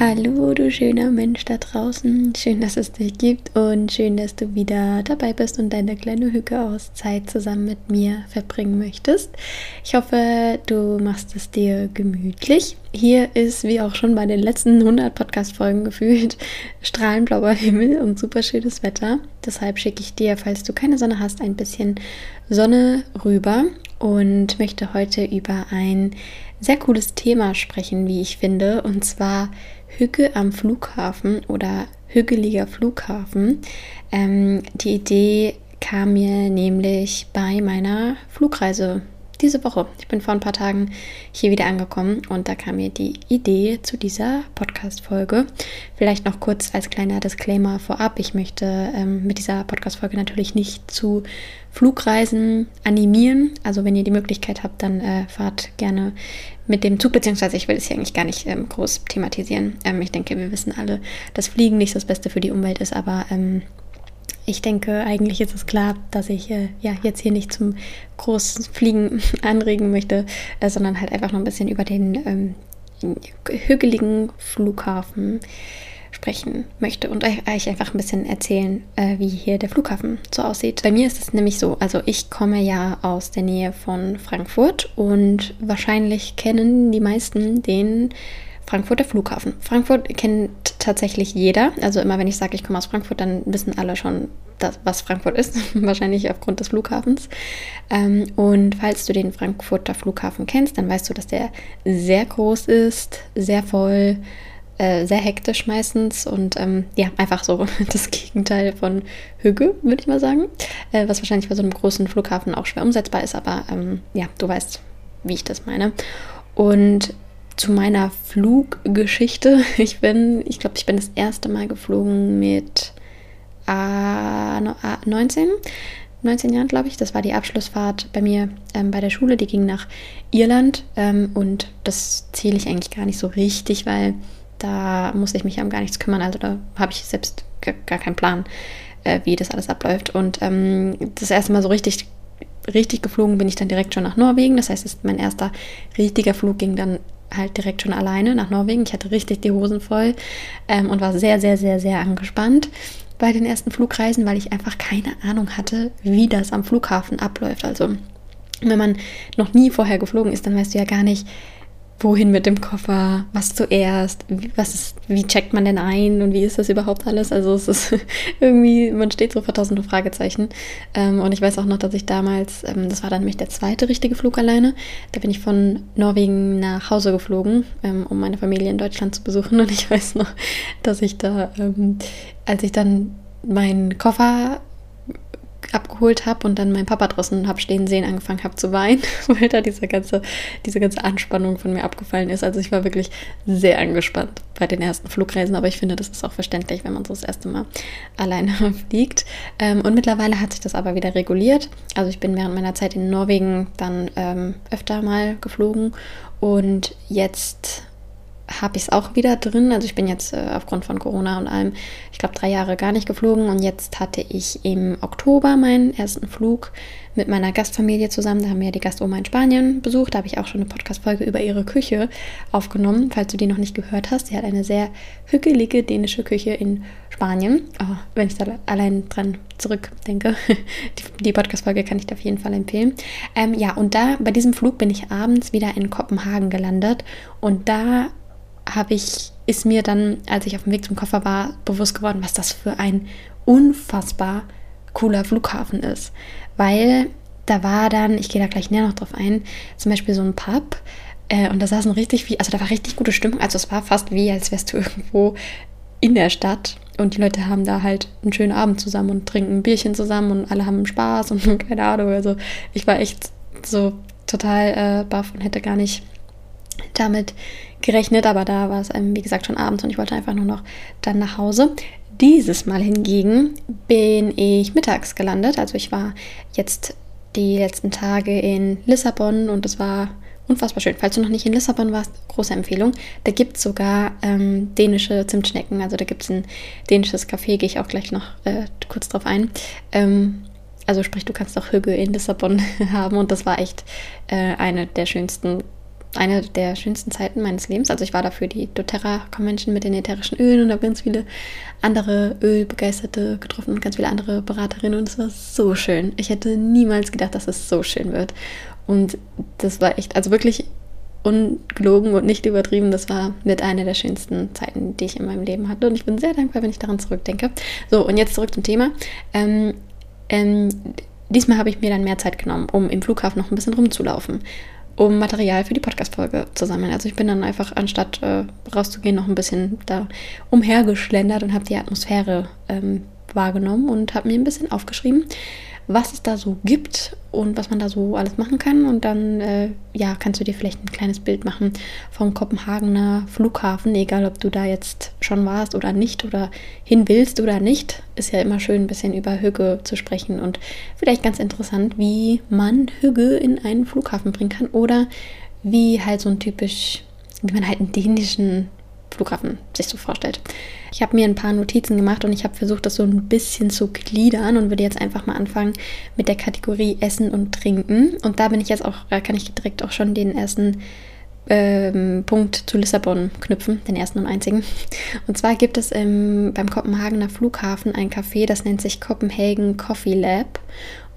Hallo, du schöner Mensch da draußen. Schön, dass es dich gibt und schön, dass du wieder dabei bist und deine kleine Hücke-Auszeit zusammen mit mir verbringen möchtest. Ich hoffe, du machst es dir gemütlich. Hier ist, wie auch schon bei den letzten 100 Podcast-Folgen gefühlt, strahlenblauer Himmel und super schönes Wetter. Deshalb schicke ich dir, falls du keine Sonne hast, ein bisschen Sonne rüber und möchte heute über ein sehr cooles Thema sprechen, wie ich finde, und zwar Hücke am Flughafen oder hügeliger Flughafen. Ähm, die Idee kam mir nämlich bei meiner Flugreise diese Woche. Ich bin vor ein paar Tagen hier wieder angekommen und da kam mir die Idee zu dieser Podcast-Folge. Vielleicht noch kurz als kleiner Disclaimer vorab. Ich möchte ähm, mit dieser Podcast-Folge natürlich nicht zu Flugreisen animieren. Also wenn ihr die Möglichkeit habt, dann äh, fahrt gerne mit dem Zug, beziehungsweise ich will es hier eigentlich gar nicht ähm, groß thematisieren. Ähm, ich denke, wir wissen alle, dass Fliegen nicht das Beste für die Umwelt ist, aber ähm, ich denke, eigentlich ist es klar, dass ich äh, ja jetzt hier nicht zum großen Fliegen anregen möchte, äh, sondern halt einfach noch ein bisschen über den ähm, hügeligen Flughafen sprechen möchte und euch einfach ein bisschen erzählen, äh, wie hier der Flughafen so aussieht. Bei mir ist es nämlich so, also ich komme ja aus der Nähe von Frankfurt und wahrscheinlich kennen die meisten den Frankfurter Flughafen. Frankfurt kennt tatsächlich jeder. Also immer wenn ich sage, ich komme aus Frankfurt, dann wissen alle schon, das, was Frankfurt ist. Wahrscheinlich aufgrund des Flughafens. Ähm, und falls du den Frankfurter Flughafen kennst, dann weißt du, dass der sehr groß ist, sehr voll, äh, sehr hektisch meistens und ähm, ja, einfach so das Gegenteil von Hüge, würde ich mal sagen. Äh, was wahrscheinlich bei so einem großen Flughafen auch schwer umsetzbar ist, aber ähm, ja, du weißt, wie ich das meine. Und zu meiner Fluggeschichte. Ich bin, ich glaube, ich bin das erste Mal geflogen mit A, 19. 19 Jahren, glaube ich. Das war die Abschlussfahrt bei mir ähm, bei der Schule. Die ging nach Irland ähm, und das zähle ich eigentlich gar nicht so richtig, weil da muss ich mich um gar nichts kümmern. Also da habe ich selbst gar keinen Plan, äh, wie das alles abläuft. Und ähm, das erste Mal so richtig, richtig geflogen bin ich dann direkt schon nach Norwegen. Das heißt, mein erster richtiger Flug ging dann halt direkt schon alleine nach Norwegen. Ich hatte richtig die Hosen voll ähm, und war sehr, sehr, sehr, sehr angespannt bei den ersten Flugreisen, weil ich einfach keine Ahnung hatte, wie das am Flughafen abläuft. Also wenn man noch nie vorher geflogen ist, dann weißt du ja gar nicht, wohin mit dem Koffer, was zuerst, was ist, wie checkt man denn ein und wie ist das überhaupt alles? Also es ist irgendwie, man steht so vor tausende Fragezeichen. Ähm, und ich weiß auch noch, dass ich damals, ähm, das war dann nämlich der zweite richtige Flug alleine, da bin ich von Norwegen nach Hause geflogen, ähm, um meine Familie in Deutschland zu besuchen. Und ich weiß noch, dass ich da, als ich dann meinen Koffer abgeholt habe und dann meinen Papa draußen habe stehen sehen, angefangen habe zu weinen, weil da diese ganze, diese ganze Anspannung von mir abgefallen ist. Also ich war wirklich sehr angespannt bei den ersten Flugreisen, aber ich finde, das ist auch verständlich, wenn man so das erste Mal alleine fliegt. Ähm, und mittlerweile hat sich das aber wieder reguliert. Also ich bin während meiner Zeit in Norwegen dann ähm, öfter mal geflogen und jetzt habe ich es auch wieder drin. Also ich bin jetzt äh, aufgrund von Corona und allem, ich glaube, drei Jahre gar nicht geflogen. Und jetzt hatte ich im Oktober meinen ersten Flug mit meiner Gastfamilie zusammen. Da haben wir ja die Gastoma in Spanien besucht. Da habe ich auch schon eine Podcast-Folge über ihre Küche aufgenommen, falls du die noch nicht gehört hast. Sie hat eine sehr hügelige dänische Küche in Spanien. Oh, wenn ich da allein dran zurückdenke. die, die Podcast-Folge kann ich dir auf jeden Fall empfehlen. Ähm, ja, und da bei diesem Flug bin ich abends wieder in Kopenhagen gelandet. Und da habe ich, ist mir dann, als ich auf dem Weg zum Koffer war, bewusst geworden, was das für ein unfassbar cooler Flughafen ist. Weil da war dann, ich gehe da gleich näher noch drauf ein, zum Beispiel so ein Pub. Äh, und da saßen richtig viel, also da war richtig gute Stimmung. Also es war fast wie, als wärst du irgendwo in der Stadt und die Leute haben da halt einen schönen Abend zusammen und trinken ein Bierchen zusammen und alle haben Spaß und keine Ahnung. Also ich war echt so total äh, baff und hätte gar nicht damit gerechnet, aber da war es, ähm, wie gesagt, schon abends und ich wollte einfach nur noch dann nach Hause. Dieses Mal hingegen bin ich mittags gelandet. Also ich war jetzt die letzten Tage in Lissabon und es war unfassbar schön. Falls du noch nicht in Lissabon warst, große Empfehlung. Da gibt es sogar ähm, dänische Zimtschnecken. Also da gibt es ein dänisches Café, gehe ich auch gleich noch äh, kurz drauf ein. Ähm, also sprich, du kannst auch Hügge in Lissabon haben und das war echt äh, eine der schönsten eine der schönsten Zeiten meines Lebens. Also ich war da für die doTERRA Convention mit den ätherischen Ölen und habe ganz viele andere Ölbegeisterte getroffen und ganz viele andere Beraterinnen und es war so schön. Ich hätte niemals gedacht, dass es so schön wird. Und das war echt, also wirklich ungelogen und nicht übertrieben. Das war mit einer der schönsten Zeiten, die ich in meinem Leben hatte. Und ich bin sehr dankbar, wenn ich daran zurückdenke. So, und jetzt zurück zum Thema. Ähm, ähm, diesmal habe ich mir dann mehr Zeit genommen, um im Flughafen noch ein bisschen rumzulaufen, um Material für die Podcast-Folge zu sammeln. Also ich bin dann einfach, anstatt äh, rauszugehen, noch ein bisschen da umhergeschlendert und habe die Atmosphäre ähm, wahrgenommen und habe mir ein bisschen aufgeschrieben, was es da so gibt und was man da so alles machen kann. Und dann, äh, ja, kannst du dir vielleicht ein kleines Bild machen vom Kopenhagener Flughafen, egal ob du da jetzt schon warst oder nicht oder hin willst oder nicht. Ist ja immer schön, ein bisschen über Hügge zu sprechen und vielleicht ganz interessant, wie man Hügge in einen Flughafen bringen kann oder wie halt so ein typisch, wie man halt einen dänischen Flughafen sich so vorstellt. Ich habe mir ein paar Notizen gemacht und ich habe versucht, das so ein bisschen zu gliedern und würde jetzt einfach mal anfangen mit der Kategorie Essen und Trinken. Und da bin ich jetzt auch, da kann ich direkt auch schon den ersten ähm, Punkt zu Lissabon knüpfen, den ersten und einzigen. Und zwar gibt es im, beim Kopenhagener Flughafen ein Café, das nennt sich Copenhagen Coffee Lab.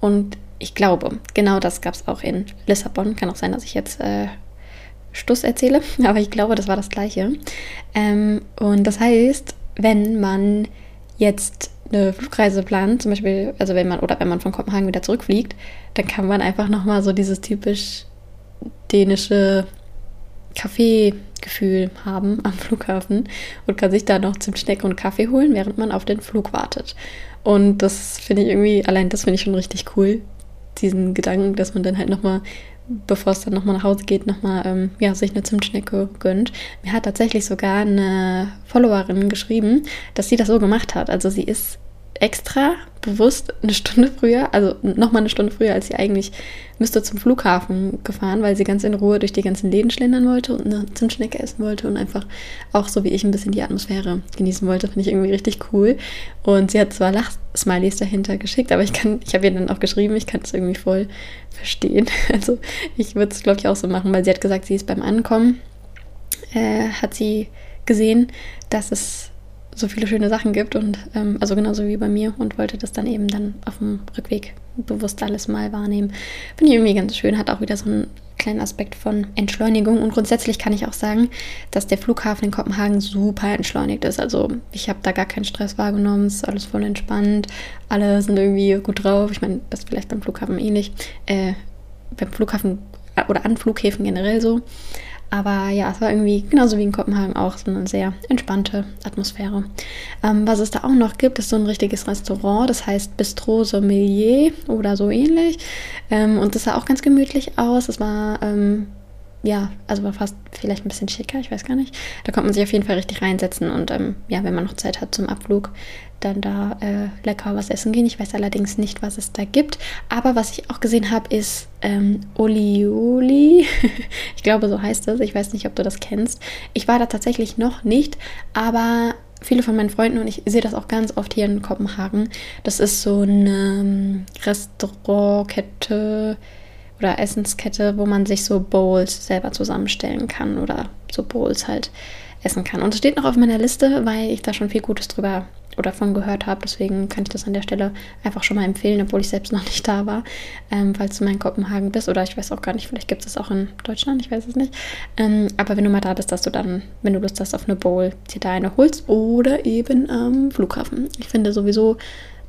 Und ich glaube, genau das gab es auch in Lissabon. Kann auch sein, dass ich jetzt äh, Stuss erzähle, aber ich glaube, das war das gleiche. Ähm, und das heißt, wenn man jetzt eine Flugreise plant, zum Beispiel, also wenn man, oder wenn man von Kopenhagen wieder zurückfliegt, dann kann man einfach nochmal so dieses typisch dänische Kaffeegefühl haben am Flughafen und kann sich da noch Zimtschnecke und Kaffee holen, während man auf den Flug wartet. Und das finde ich irgendwie, allein das finde ich schon richtig cool, diesen Gedanken, dass man dann halt nochmal bevor es dann nochmal nach Hause geht, nochmal ähm, ja, sich eine Zimtschnecke gönnt. Mir hat tatsächlich sogar eine Followerin geschrieben, dass sie das so gemacht hat. Also sie ist extra bewusst eine Stunde früher, also nochmal eine Stunde früher, als sie eigentlich müsste zum Flughafen gefahren, weil sie ganz in Ruhe durch die ganzen Läden schlendern wollte und eine Zimtschnecke essen wollte und einfach auch so wie ich ein bisschen die Atmosphäre genießen wollte. Finde ich irgendwie richtig cool. Und sie hat zwar Lachsmilies dahinter geschickt, aber ich kann, ich habe ihr dann auch geschrieben, ich kann es irgendwie voll verstehen. Also ich würde es, glaube ich, auch so machen, weil sie hat gesagt, sie ist beim Ankommen, äh, hat sie gesehen, dass es so viele schöne Sachen gibt und ähm, also genauso wie bei mir und wollte das dann eben dann auf dem Rückweg bewusst alles mal wahrnehmen. Finde ich irgendwie ganz schön, hat auch wieder so einen kleinen Aspekt von Entschleunigung und grundsätzlich kann ich auch sagen, dass der Flughafen in Kopenhagen super entschleunigt ist. Also ich habe da gar keinen Stress wahrgenommen, ist alles voll entspannt, alle sind irgendwie gut drauf. Ich meine, das ist vielleicht beim Flughafen ähnlich, äh, beim Flughafen oder an Flughäfen generell so. Aber ja, es war irgendwie genauso wie in Kopenhagen auch so eine sehr entspannte Atmosphäre. Ähm, was es da auch noch gibt, ist so ein richtiges Restaurant, das heißt Bistro Sommelier oder so ähnlich. Ähm, und das sah auch ganz gemütlich aus. Es war ähm, ja, also war fast vielleicht ein bisschen schicker, ich weiß gar nicht. Da konnte man sich auf jeden Fall richtig reinsetzen und ähm, ja, wenn man noch Zeit hat zum Abflug, dann da äh, lecker was essen gehen. Ich weiß allerdings nicht, was es da gibt. Aber was ich auch gesehen habe, ist ähm, Olioli. ich glaube, so heißt es. Ich weiß nicht, ob du das kennst. Ich war da tatsächlich noch nicht, aber viele von meinen Freunden und ich sehe das auch ganz oft hier in Kopenhagen. Das ist so eine ähm, Restaurantkette oder Essenskette, wo man sich so Bowls selber zusammenstellen kann oder so Bowls halt essen kann. Und es steht noch auf meiner Liste, weil ich da schon viel Gutes drüber oder von gehört habe. Deswegen kann ich das an der Stelle einfach schon mal empfehlen, obwohl ich selbst noch nicht da war. Ähm, falls du mal in Kopenhagen bist oder ich weiß auch gar nicht, vielleicht gibt es auch in Deutschland, ich weiß es nicht. Ähm, aber wenn du mal da bist, dass du dann, wenn du Lust hast auf eine Bowl, dir da eine holst oder eben am Flughafen. Ich finde sowieso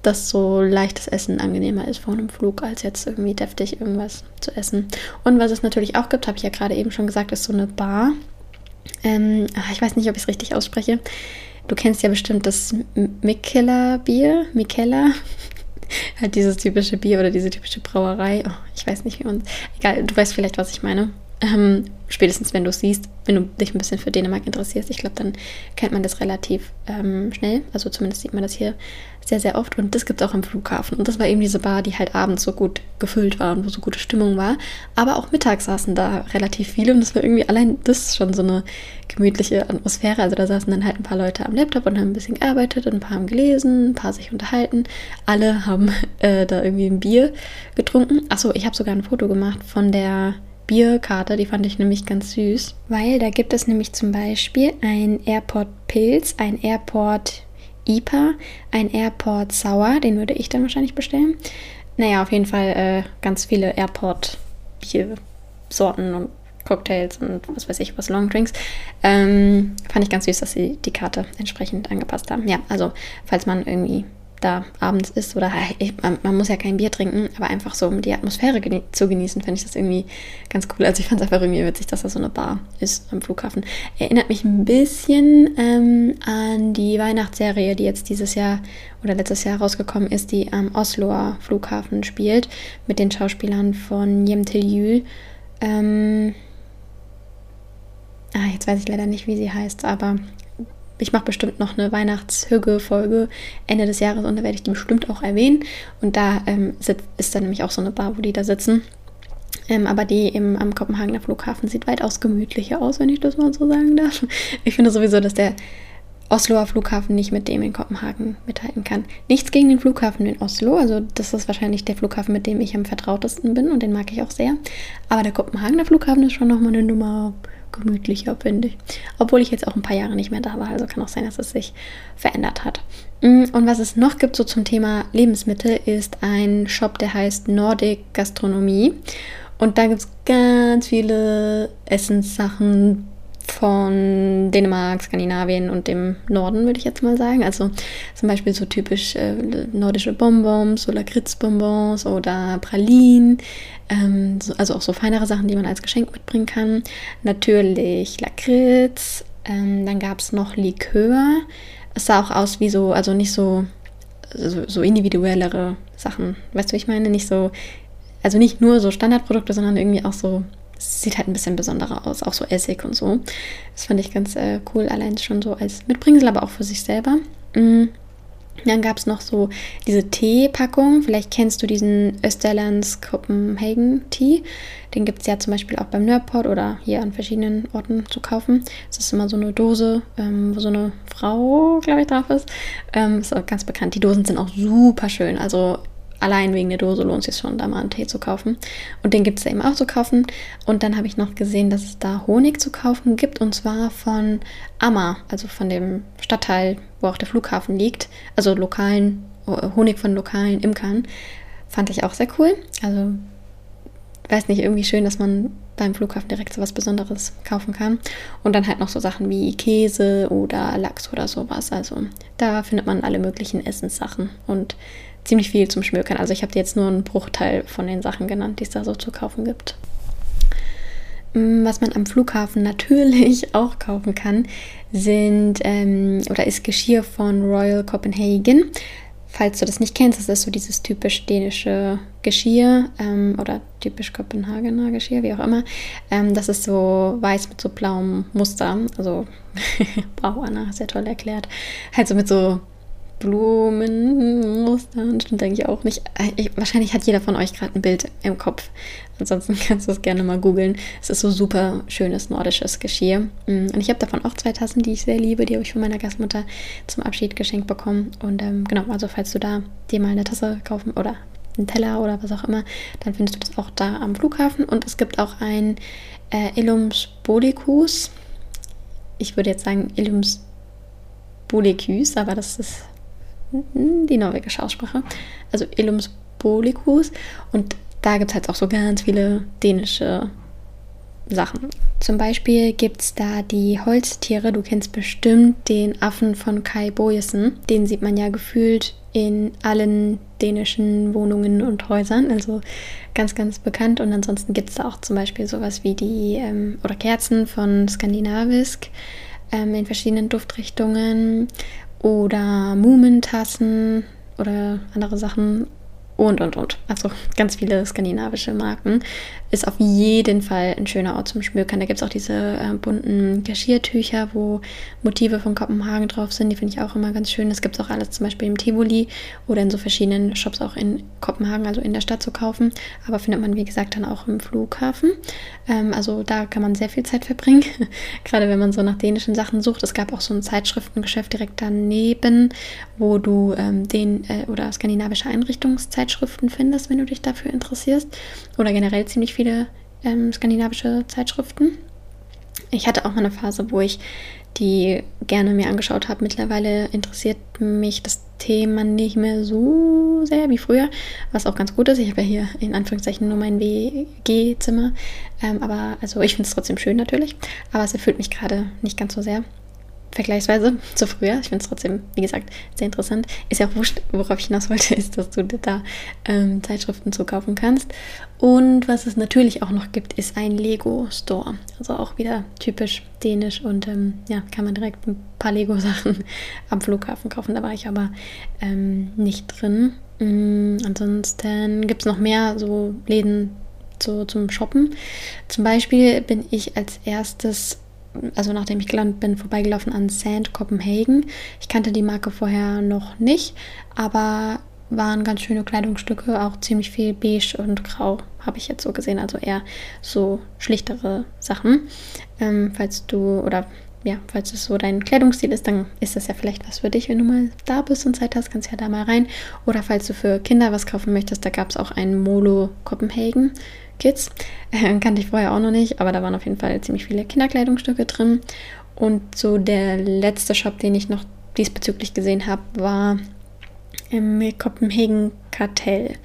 dass so leichtes Essen angenehmer ist vor einem Flug, als jetzt irgendwie deftig irgendwas zu essen. Und was es natürlich auch gibt, habe ich ja gerade eben schon gesagt, ist so eine Bar. Ähm, ah, ich weiß nicht, ob ich es richtig ausspreche. Du kennst ja bestimmt das Mikella-Bier. Mikella. halt dieses typische Bier oder diese typische Brauerei. Oh, ich weiß nicht, wie man. Egal, du weißt vielleicht, was ich meine. Ähm, spätestens wenn du es siehst, wenn du dich ein bisschen für Dänemark interessierst, ich glaube, dann kennt man das relativ ähm, schnell. Also zumindest sieht man das hier sehr, sehr oft. Und das gibt es auch am Flughafen. Und das war eben diese Bar, die halt abends so gut gefüllt war und wo so gute Stimmung war. Aber auch mittags saßen da relativ viele und das war irgendwie allein das schon so eine gemütliche Atmosphäre. Also da saßen dann halt ein paar Leute am Laptop und haben ein bisschen gearbeitet, ein paar haben gelesen, ein paar sich unterhalten. Alle haben äh, da irgendwie ein Bier getrunken. Achso, ich habe sogar ein Foto gemacht von der Bierkarte, die fand ich nämlich ganz süß, weil da gibt es nämlich zum Beispiel ein Airport Pilz, ein Airport IPA, ein Airport Sour, den würde ich dann wahrscheinlich bestellen. Naja, auf jeden Fall äh, ganz viele Airport Biersorten und Cocktails und was weiß ich, was Longdrinks. Ähm, fand ich ganz süß, dass sie die Karte entsprechend angepasst haben. Ja, also falls man irgendwie da abends ist oder ich, man, man, muss ja kein Bier trinken, aber einfach so, um die Atmosphäre genie zu genießen, finde ich das irgendwie ganz cool. Also ich fand es einfach irgendwie witzig, dass da so eine Bar ist am Flughafen. Erinnert mich ein bisschen ähm, an die Weihnachtsserie, die jetzt dieses Jahr oder letztes Jahr rausgekommen ist, die am Osloer Flughafen spielt, mit den Schauspielern von Jem Til Jül. Ähm, ah, jetzt weiß ich leider nicht, wie sie heißt, aber ich mache bestimmt noch eine Weihnachtshügge-Folge Ende des Jahres und da werde ich die bestimmt auch erwähnen. Und da ähm, ist dann nämlich auch so eine Bar, wo die da sitzen. Ähm, aber die im, am Kopenhagener Flughafen sieht weitaus gemütlicher aus, wenn ich das mal so sagen darf. Ich finde sowieso, dass der Osloer Flughafen nicht mit dem in Kopenhagen mithalten kann. Nichts gegen den Flughafen in Oslo, also das ist wahrscheinlich der Flughafen, mit dem ich am vertrautesten bin und den mag ich auch sehr. Aber der Kopenhagener Flughafen ist schon nochmal eine Nummer gemütlicher, finde ich. Obwohl ich jetzt auch ein paar Jahre nicht mehr da war, also kann auch sein, dass es sich verändert hat. Mm, und was es noch gibt so zum Thema Lebensmittel, ist ein Shop, der heißt Nordic Gastronomie. Und da gibt es ganz viele Essenssachen, von Dänemark, Skandinavien und dem Norden, würde ich jetzt mal sagen. Also zum Beispiel so typisch äh, nordische Bonbons, so Lakritzbonbons oder Pralinen. Ähm, so, also auch so feinere Sachen, die man als Geschenk mitbringen kann. Natürlich Lakritz. Ähm, dann gab es noch Likör. Es sah auch aus wie so, also nicht so, so, so individuellere Sachen. Weißt du, ich meine? Nicht so, also nicht nur so Standardprodukte, sondern irgendwie auch so sieht halt ein bisschen besonderer aus, auch so Essig und so. Das fand ich ganz äh, cool, allein schon so als Mitbringsel, aber auch für sich selber. Mhm. Dann gab es noch so diese Teepackung. Vielleicht kennst du diesen Österlands Copenhagen Tee. Den gibt es ja zum Beispiel auch beim Nerdport oder hier an verschiedenen Orten zu kaufen. Es ist immer so eine Dose, ähm, wo so eine Frau, glaube ich, drauf ist. Ähm, ist auch ganz bekannt. Die Dosen sind auch super schön. Also allein wegen der Dose lohnt es sich schon, da mal einen Tee zu kaufen. Und den gibt es eben auch zu kaufen. Und dann habe ich noch gesehen, dass es da Honig zu kaufen gibt. Und zwar von Amma, also von dem Stadtteil, wo auch der Flughafen liegt. Also lokalen, Honig von lokalen Imkern. Fand ich auch sehr cool. Also, weiß nicht, irgendwie schön, dass man beim Flughafen direkt so was Besonderes kaufen kann. Und dann halt noch so Sachen wie Käse oder Lachs oder sowas. Also da findet man alle möglichen Essenssachen. Und ziemlich viel zum Schmökern. Also ich habe jetzt nur einen Bruchteil von den Sachen genannt, die es da so zu kaufen gibt. Mm, was man am Flughafen natürlich auch kaufen kann, sind ähm, oder ist Geschirr von Royal Copenhagen. Falls du das nicht kennst, das ist so dieses typisch dänische Geschirr ähm, oder typisch Kopenhagener Geschirr, wie auch immer. Ähm, das ist so weiß mit so blauem Muster. Also, wow, Anna, sehr toll erklärt. Halt so mit so Blumenmustern. Stimmt eigentlich auch nicht. Ich, wahrscheinlich hat jeder von euch gerade ein Bild im Kopf. Ansonsten kannst du es gerne mal googeln. Es ist so super schönes nordisches Geschirr. Mm, und ich habe davon auch zwei Tassen, die ich sehr liebe. Die habe ich von meiner Gastmutter zum Abschied geschenkt bekommen. Und ähm, genau, also falls du da dir mal eine Tasse kaufen oder einen Teller oder was auch immer, dann findest du das auch da am Flughafen. Und es gibt auch ein äh, Illums Bolicus. Ich würde jetzt sagen Illums Bolicus, aber das ist die norwegische Aussprache, also Illums Bolicus. Und da gibt es halt auch so ganz viele dänische Sachen. Zum Beispiel gibt es da die Holztiere. Du kennst bestimmt den Affen von Kai Boyesen. Den sieht man ja gefühlt in allen dänischen Wohnungen und Häusern. Also ganz, ganz bekannt. Und ansonsten gibt es da auch zum Beispiel sowas wie die ähm, oder Kerzen von Skandinavisk ähm, in verschiedenen Duftrichtungen oder Mumentassen oder andere Sachen. Und, und, und. Also ganz viele skandinavische Marken. Ist auf jeden Fall ein schöner Ort zum Schmökern. Da gibt es auch diese äh, bunten Geschirrtücher, wo Motive von Kopenhagen drauf sind. Die finde ich auch immer ganz schön. Das gibt es auch alles zum Beispiel im Tivoli oder in so verschiedenen Shops auch in Kopenhagen, also in der Stadt zu kaufen. Aber findet man, wie gesagt, dann auch im Flughafen. Ähm, also da kann man sehr viel Zeit verbringen. Gerade wenn man so nach dänischen Sachen sucht. Es gab auch so ein Zeitschriftengeschäft direkt daneben, wo du ähm, den äh, oder skandinavische Einrichtungszeit Zeitschriften findest, wenn du dich dafür interessierst. Oder generell ziemlich viele ähm, skandinavische Zeitschriften. Ich hatte auch mal eine Phase, wo ich die gerne mir angeschaut habe. Mittlerweile interessiert mich das Thema nicht mehr so sehr wie früher, was auch ganz gut ist. Ich habe ja hier in Anführungszeichen nur mein WG-Zimmer. Ähm, aber also ich finde es trotzdem schön natürlich, aber es erfüllt mich gerade nicht ganz so sehr vergleichsweise zu früher. Ich finde es trotzdem, wie gesagt, sehr interessant. Ist ja auch wurscht, worauf ich hinaus wollte, ist, dass du da ähm, Zeitschriften zu kaufen kannst. Und was es natürlich auch noch gibt, ist ein Lego-Store. Also auch wieder typisch dänisch und ähm, ja, kann man direkt ein paar Lego-Sachen am Flughafen kaufen. Da war ich aber ähm, nicht drin. Mhm, ansonsten gibt es noch mehr so Läden so zum Shoppen. Zum Beispiel bin ich als erstes also nachdem ich gelandet bin, vorbeigelaufen an Sand Copenhagen. Ich kannte die Marke vorher noch nicht, aber waren ganz schöne Kleidungsstücke, auch ziemlich viel beige und grau, habe ich jetzt so gesehen, also eher so schlichtere Sachen. Ähm, falls du oder ja, falls es so dein Kleidungsstil ist, dann ist das ja vielleicht was für dich, wenn du mal da bist und Zeit hast, kannst ja da mal rein. Oder falls du für Kinder was kaufen möchtest, da gab es auch einen Molo Copenhagen Kids. Äh, kannte ich vorher auch noch nicht, aber da waren auf jeden Fall ziemlich viele Kinderkleidungsstücke drin. Und so der letzte Shop, den ich noch diesbezüglich gesehen habe, war im Kopenhagen Kartell.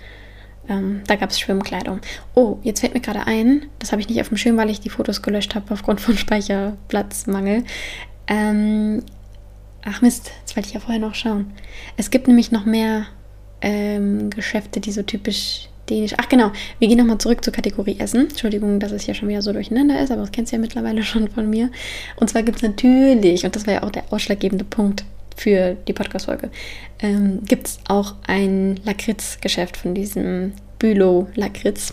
Ähm, da gab es Schwimmkleidung. Oh, jetzt fällt mir gerade ein, das habe ich nicht auf dem Schirm, weil ich die Fotos gelöscht habe aufgrund von Speicherplatzmangel. Ähm, ach Mist, das wollte ich ja vorher noch schauen. Es gibt nämlich noch mehr ähm, Geschäfte, die so typisch Dänisch. Ach genau, wir gehen nochmal zurück zur Kategorie Essen. Entschuldigung, dass es hier schon wieder so durcheinander ist, aber das kennst du ja mittlerweile schon von mir. Und zwar gibt es natürlich, und das war ja auch der ausschlaggebende Punkt für die Podcast-Folge, ähm, gibt es auch ein Lakritz-Geschäft von diesem Bülow-Lakritz.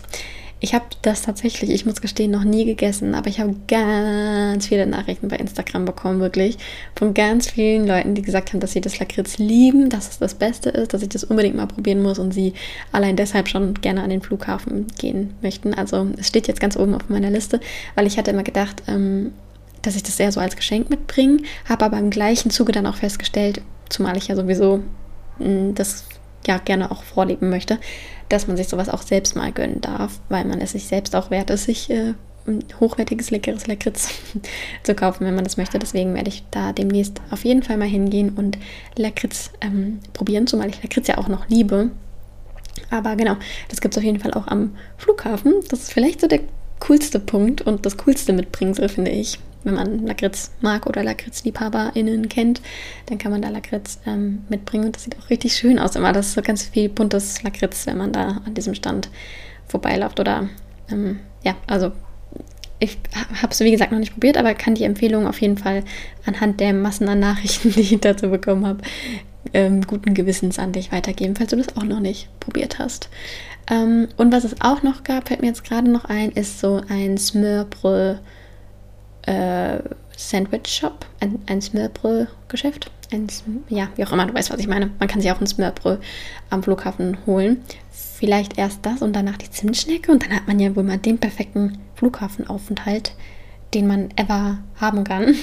Ich habe das tatsächlich, ich muss gestehen, noch nie gegessen, aber ich habe ganz viele Nachrichten bei Instagram bekommen, wirklich, von ganz vielen Leuten, die gesagt haben, dass sie das Lakritz lieben, dass es das Beste ist, dass ich das unbedingt mal probieren muss und sie allein deshalb schon gerne an den Flughafen gehen möchten. Also es steht jetzt ganz oben auf meiner Liste, weil ich hatte immer gedacht, ähm, dass ich das eher so als Geschenk mitbringe, habe aber im gleichen Zuge dann auch festgestellt, zumal ich ja sowieso mh, mm, das ja gerne auch vorleben möchte, dass man sich sowas auch selbst mal gönnen darf, weil man es sich selbst auch wert ist, sich äh, ein hochwertiges, leckeres Lakritz zu kaufen, wenn man das möchte. Deswegen werde ich da demnächst auf jeden Fall mal hingehen und Lakritz ähm, probieren, zumal ich Lakritz ja auch noch liebe. Aber genau, das gibt es auf jeden Fall auch am Flughafen. Das ist vielleicht so der coolste Punkt und das coolste Mitbringsel, finde ich wenn man Lakritz mag oder LakritzliebhaberInnen kennt, dann kann man da Lakritz ähm, mitbringen und das sieht auch richtig schön aus. Immer das ist so ganz viel buntes Lakritz, wenn man da an diesem Stand vorbeiläuft oder ähm, ja, also ich habe es wie gesagt noch nicht probiert, aber kann die Empfehlung auf jeden Fall anhand der Massen an Nachrichten, die ich dazu bekommen habe, ähm, guten Gewissens an dich weitergeben, falls du das auch noch nicht probiert hast. Ähm, und was es auch noch gab, fällt mir jetzt gerade noch ein, ist so ein Smørbrød äh, Sandwich Shop, ein, ein Smørbrød-Geschäft. Ein, ja, wie auch immer, du weißt, was ich meine. Man kann sich auch ein Smørbrød am Flughafen holen. Vielleicht erst das und danach die Zimtschnecke und dann hat man ja wohl mal den perfekten Flughafenaufenthalt, den man ever haben kann.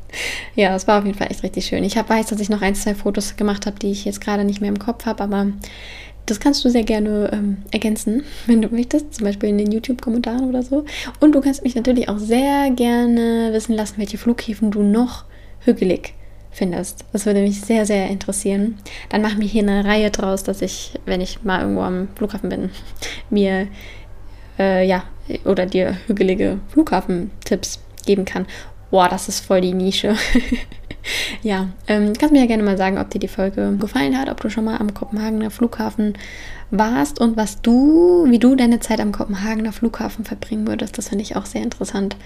ja, das war auf jeden Fall echt richtig schön. Ich hab, weiß, dass ich noch ein, zwei Fotos gemacht habe, die ich jetzt gerade nicht mehr im Kopf habe, aber das kannst du sehr gerne ähm, ergänzen, wenn du möchtest, zum Beispiel in den YouTube-Kommentaren oder so. Und du kannst mich natürlich auch sehr gerne wissen lassen, welche Flughäfen du noch hügelig findest. Das würde mich sehr, sehr interessieren. Dann machen wir hier eine Reihe draus, dass ich, wenn ich mal irgendwo am Flughafen bin, mir äh, ja oder dir hügelige Flughafentipps geben kann. Boah, das ist voll die Nische. ja, ähm, kannst mir ja gerne mal sagen, ob dir die Folge gefallen hat, ob du schon mal am Kopenhagener Flughafen warst und was du, wie du deine Zeit am Kopenhagener Flughafen verbringen würdest. Das finde ich auch sehr interessant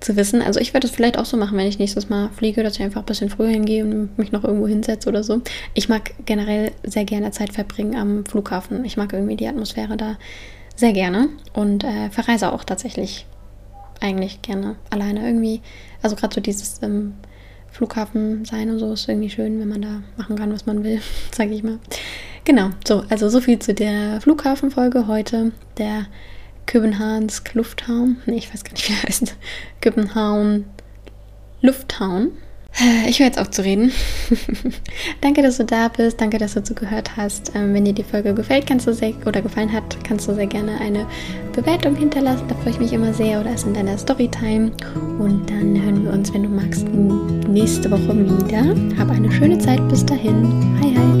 zu wissen. Also ich würde es vielleicht auch so machen, wenn ich nächstes Mal fliege, dass ich einfach ein bisschen früher hingehe und mich noch irgendwo hinsetze oder so. Ich mag generell sehr gerne Zeit verbringen am Flughafen. Ich mag irgendwie die Atmosphäre da sehr gerne und äh, verreise auch tatsächlich eigentlich gerne alleine irgendwie. Also gerade so dieses ähm, Flughafen sein und so ist irgendwie schön, wenn man da machen kann, was man will, sage ich mal. Genau, so, also so viel zu der Flughafenfolge heute. Der Köbenhavns Lufthavn. Nee, ich weiß gar nicht, wie er heißt. Köbenhavn Lufthavn. Ich höre jetzt auf zu reden. danke, dass du da bist. Danke, dass du zugehört hast. Ähm, wenn dir die Folge gefällt, kannst du sehr oder gefallen hat, kannst du sehr gerne eine Bewertung hinterlassen. Da freue ich mich immer sehr. Oder es in deiner Storytime. Und dann hören wir uns, wenn du magst, nächste Woche wieder. Hab eine schöne Zeit. Bis dahin. Hi, hi.